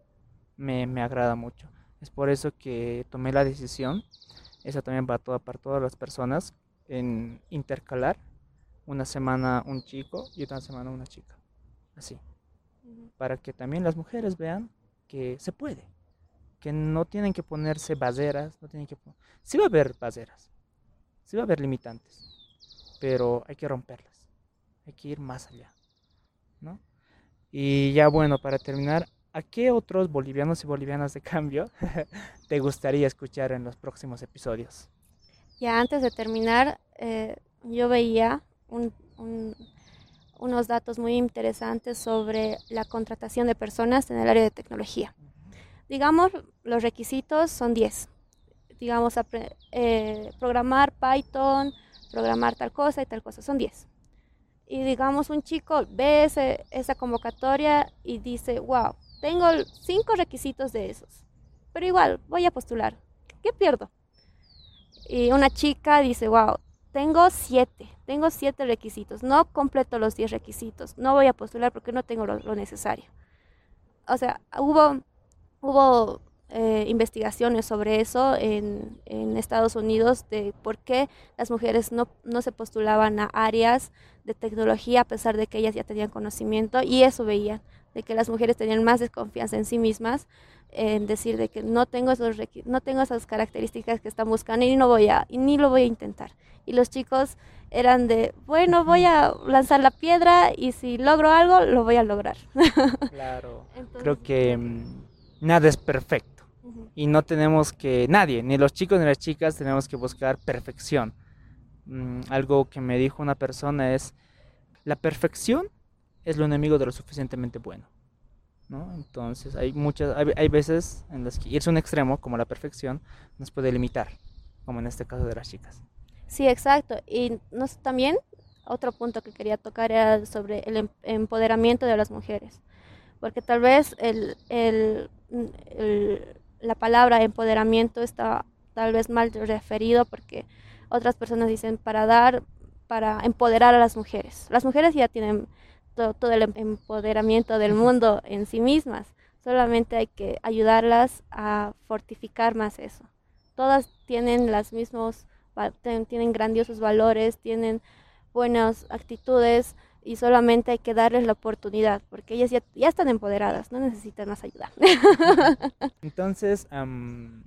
me, me agrada mucho. Es por eso que tomé la decisión, esa también va toda, para todas las personas, en intercalar una semana un chico y otra semana una chica. Así. Para que también las mujeres vean que se puede. Que no tienen que ponerse baseras, no tienen que Sí va a haber baseras, sí va a haber limitantes, pero hay que romperlas. Hay que ir más allá. ¿no? Y ya bueno, para terminar, ¿a qué otros bolivianos y bolivianas de cambio [laughs] te gustaría escuchar en los próximos episodios? Ya antes de terminar, eh, yo veía unos datos muy interesantes sobre la contratación de personas en el área de tecnología. Digamos, los requisitos son 10. Digamos, eh, programar Python, programar tal cosa y tal cosa, son 10. Y digamos, un chico ve esa convocatoria y dice, wow, tengo cinco requisitos de esos, pero igual voy a postular. ¿Qué pierdo? Y una chica dice, wow, tengo siete, tengo siete requisitos, no completo los diez requisitos, no voy a postular porque no tengo lo, necesario. O sea, hubo, hubo eh, investigaciones sobre eso en, en, Estados Unidos de por qué las mujeres no, no se postulaban a áreas de tecnología a pesar de que ellas ya tenían conocimiento y eso veían, de que las mujeres tenían más desconfianza en sí mismas en decir de que no tengo esos no tengo esas características que están buscando y no voy a y ni lo voy a intentar. Y los chicos eran de bueno voy a lanzar la piedra y si logro algo lo voy a lograr [laughs] claro. Creo que mm, nada es perfecto. Y no tenemos que nadie ni los chicos ni las chicas tenemos que buscar perfección. Mm, algo que me dijo una persona es la perfección es lo enemigo de lo suficientemente bueno entonces hay muchas, hay, veces en las que irse a un extremo, como la perfección, nos puede limitar, como en este caso de las chicas. Sí, exacto. Y nos, también otro punto que quería tocar era sobre el em, empoderamiento de las mujeres, porque tal vez el, el, la palabra empoderamiento está tal vez mal referido porque otras personas dicen para dar, para empoderar a las mujeres. Las mujeres ya tienen todo, el empoderamiento del mundo en sí mismas. Solamente hay que ayudarlas a fortificar más eso. Todas tienen las mismos, tienen grandiosos valores, tienen buenas actitudes y solamente hay que darles la oportunidad porque ellas ya, están empoderadas, no necesitan más ayuda. [laughs] Entonces, um,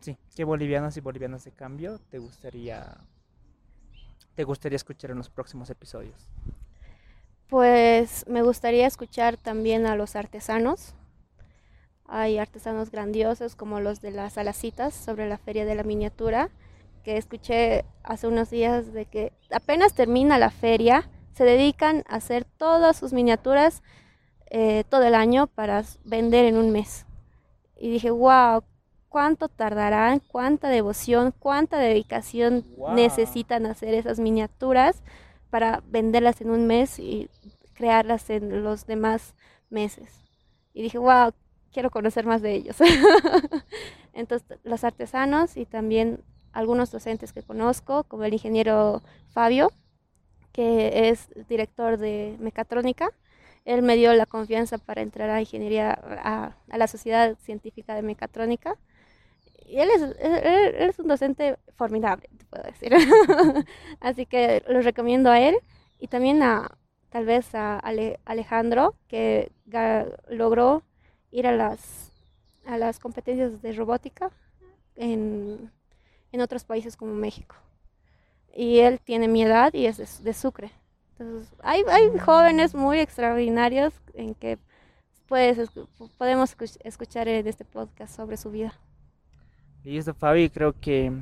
sí, ¿qué bolivianos y bolivianas de cambio te gustaría, te gustaría escuchar en los próximos episodios? Pues me gustaría escuchar también a los artesanos. Hay artesanos grandiosos como los de las alacitas sobre la feria de la miniatura, que escuché hace unos días de que apenas termina la feria, se dedican a hacer todas sus miniaturas eh, todo el año para vender en un mes. Y dije, wow, cuánto tardarán, cuánta devoción, cuánta dedicación necesitan hacer esas miniaturas para venderlas en un mes y crearlas en los demás meses. Y dije, wow, quiero conocer más de ellos. [laughs] Entonces, los artesanos y también algunos docentes que conozco, como el ingeniero Fabio, que es director de mecatrónica. Él me dio la confianza para entrar a ingeniería, a, a la Sociedad Científica de Mecatrónica y él es, él, es un docente formidable, te puedo decir. [laughs] Así que lo recomiendo a él y también a tal vez a Alejandro, que logró ir a las, a las competencias de robótica en, en otros países como México. Y él tiene mi edad y es de, Sucre. Entonces, hay, hay jóvenes muy extraordinarios en que puedes, podemos escuchar en este podcast sobre su vida. Y esto, Fabi, creo que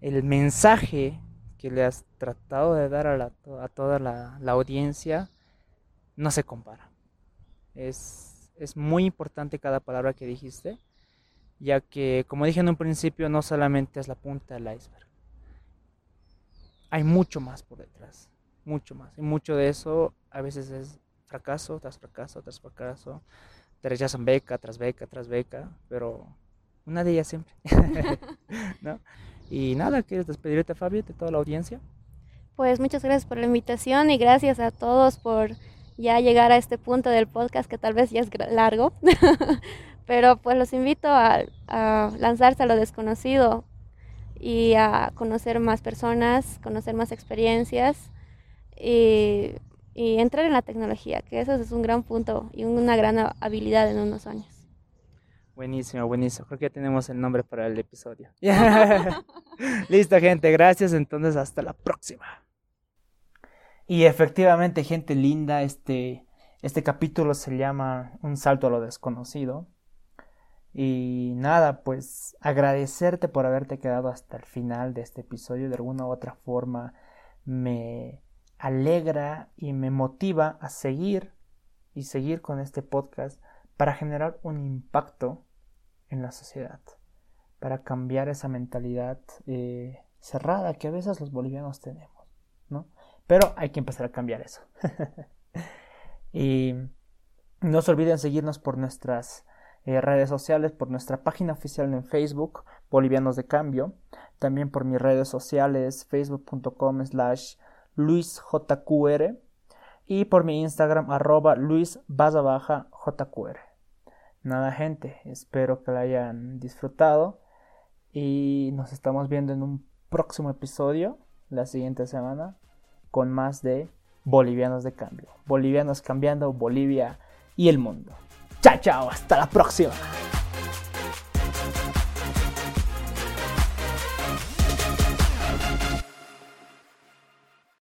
el mensaje que le has tratado de dar a, a toda la, audiencia no se compara. Es, es muy importante cada palabra que dijiste, ya que, como dije en un principio, no solamente es la punta del iceberg. Hay mucho más por detrás, mucho más. Y mucho de eso a veces es fracaso tras fracaso tras fracaso, te rechazan beca tras beca tras beca, pero una de ellas siempre. [laughs] ¿No? Y nada, ¿quieres despedirte, Fabio, de toda la audiencia? Pues muchas gracias por la invitación y gracias a todos por ya llegar a este punto del podcast que tal vez ya es largo. [laughs] Pero pues los invito a, lanzarse a lo desconocido y a conocer más personas, conocer más experiencias y, y entrar en la tecnología, que eso es un gran punto y una gran habilidad en unos años. Buenísimo, buenísimo. Creo que ya tenemos el nombre para el episodio. [laughs] [laughs] Listo, gente. Gracias. Entonces, hasta la próxima. Y efectivamente, gente linda, este, este capítulo se llama Un salto a lo desconocido. Y nada, pues agradecerte por haberte quedado hasta el final de este episodio. De alguna u otra forma me alegra y me motiva a seguir y seguir con este podcast para generar un impacto en la sociedad, para cambiar esa mentalidad eh, cerrada que a veces los bolivianos tenemos, ¿no? Pero hay que empezar a cambiar eso. [laughs] y no se olviden seguirnos por nuestras eh, redes sociales, por nuestra página oficial en Facebook, Bolivianos de Cambio, también por mis redes sociales, facebook.com slash luisjqr y por mi Instagram arroba luis. Nada gente, espero que la hayan disfrutado y nos estamos viendo en un próximo episodio la siguiente semana con más de Bolivianos de Cambio. Bolivianos cambiando Bolivia y el mundo. Chao, chao, hasta la próxima.